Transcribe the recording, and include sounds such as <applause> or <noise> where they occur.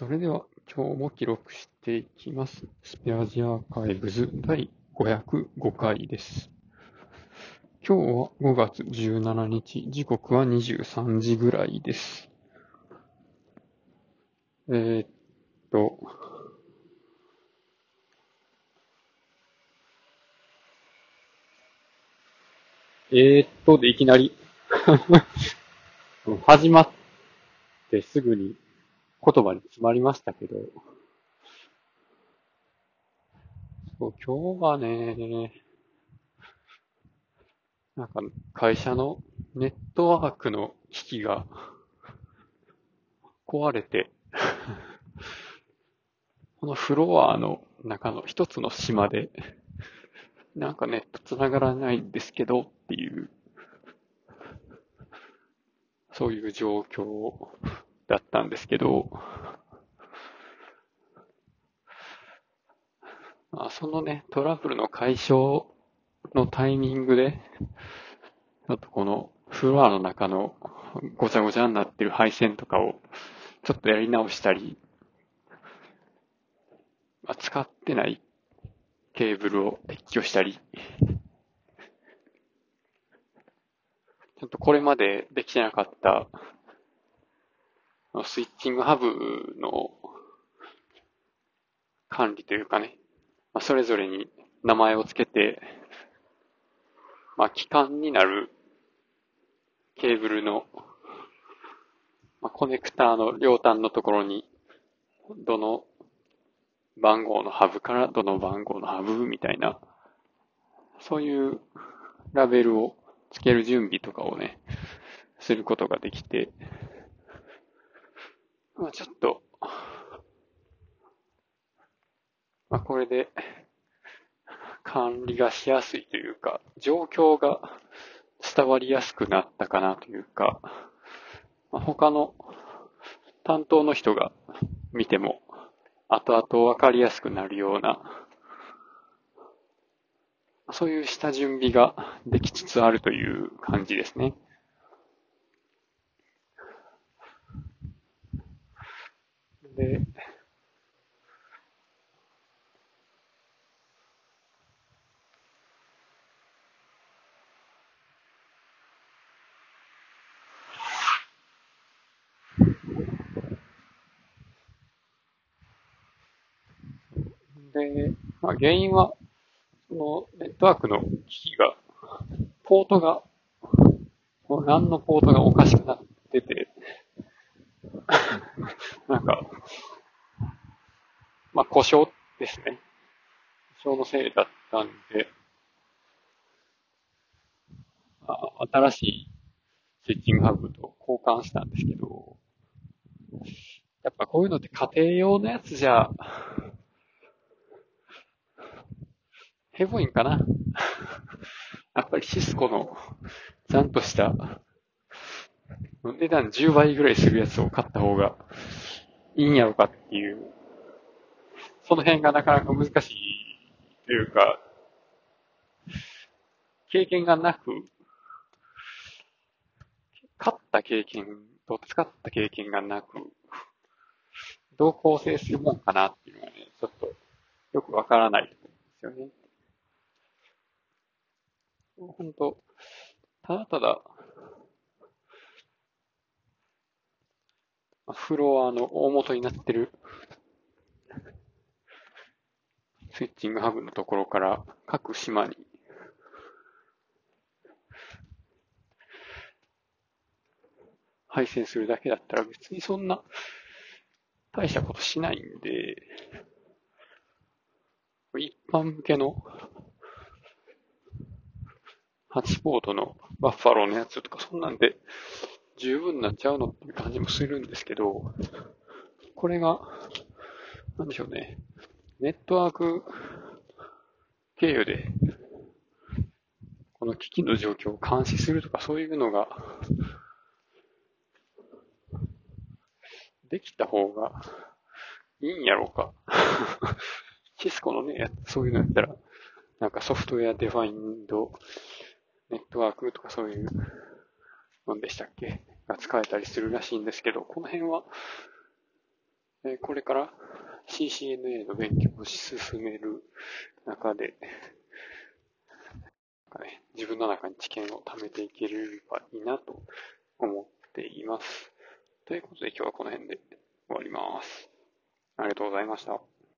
それでは今日も記録していきます。スペアジアーカイブズ第505回です。今日は5月17日、時刻は23時ぐらいです。えー、っと、えー、っとでいきなり <laughs> 始まってすぐに言葉に詰まりましたけど、そう今日はね、なんか会社のネットワークの機器が壊れて、このフロアの中の一つの島で、なんかネット繋がらないんですけどっていう、そういう状況だったんですけど、まあ、そのね、トラブルの解消のタイミングで、ちょっとこのフロアの中のごちゃごちゃになってる配線とかをちょっとやり直したり、まあ、使ってないケーブルを撤去したり、ちょっとこれまでできてなかったスイッチングハブの管理というかね、まあ、それぞれに名前をつけて、まあ、機関になるケーブルの、まあ、コネクターの両端のところに、どの番号のハブからどの番号のハブみたいな、そういうラベルをつける準備とかをね、することができて、まあちょっと、まあこれで。管理がしやすいというか、状況が伝わりやすくなったかなというか、まあ、他の担当の人が見ても後々わかりやすくなるような、そういう下準備ができつつあるという感じですね。で、で、まあ、原因は、そのネットワークの機器が、ポートが、何のポートがおかしくなってて、<laughs> なんか、故障ですね。故障のせいだったんで、あ新しいスイッチングハブと交換したんですけど、やっぱこういうのって家庭用のやつじゃ、ヘボいんかなやっぱりシスコのちゃんとした値段10倍ぐらいするやつを買った方がいいんやろかっていう、その辺がなかなか難しいというか、経験がなく、買った経験と使った経験がなく、どう構成するもんかなっていうのがね、ちょっとよくわからないと思うんですよね。本当ただただ、フロアの大元になってるスイッチングハブのところから各島に。配線するだけだったら別にそんな大したことしないんで、一般向けの8ポートのバッファローのやつとかそんなんで十分なっちゃうのって感じもするんですけど、これが、なんでしょうね、ネットワーク経由で、この機器の状況を監視するとかそういうのが、できた方がいいんやろうか。シスコのね、そういうのやったら、なんか software defined network とかそういうのでしたっけ？が使えたりするらしいんですけど、この辺はえこれから CCNA の勉強を進める中で、ね、自分の中に知見を貯めていければいいなと思っています。ということで今日はこの辺で終わります。ありがとうございました。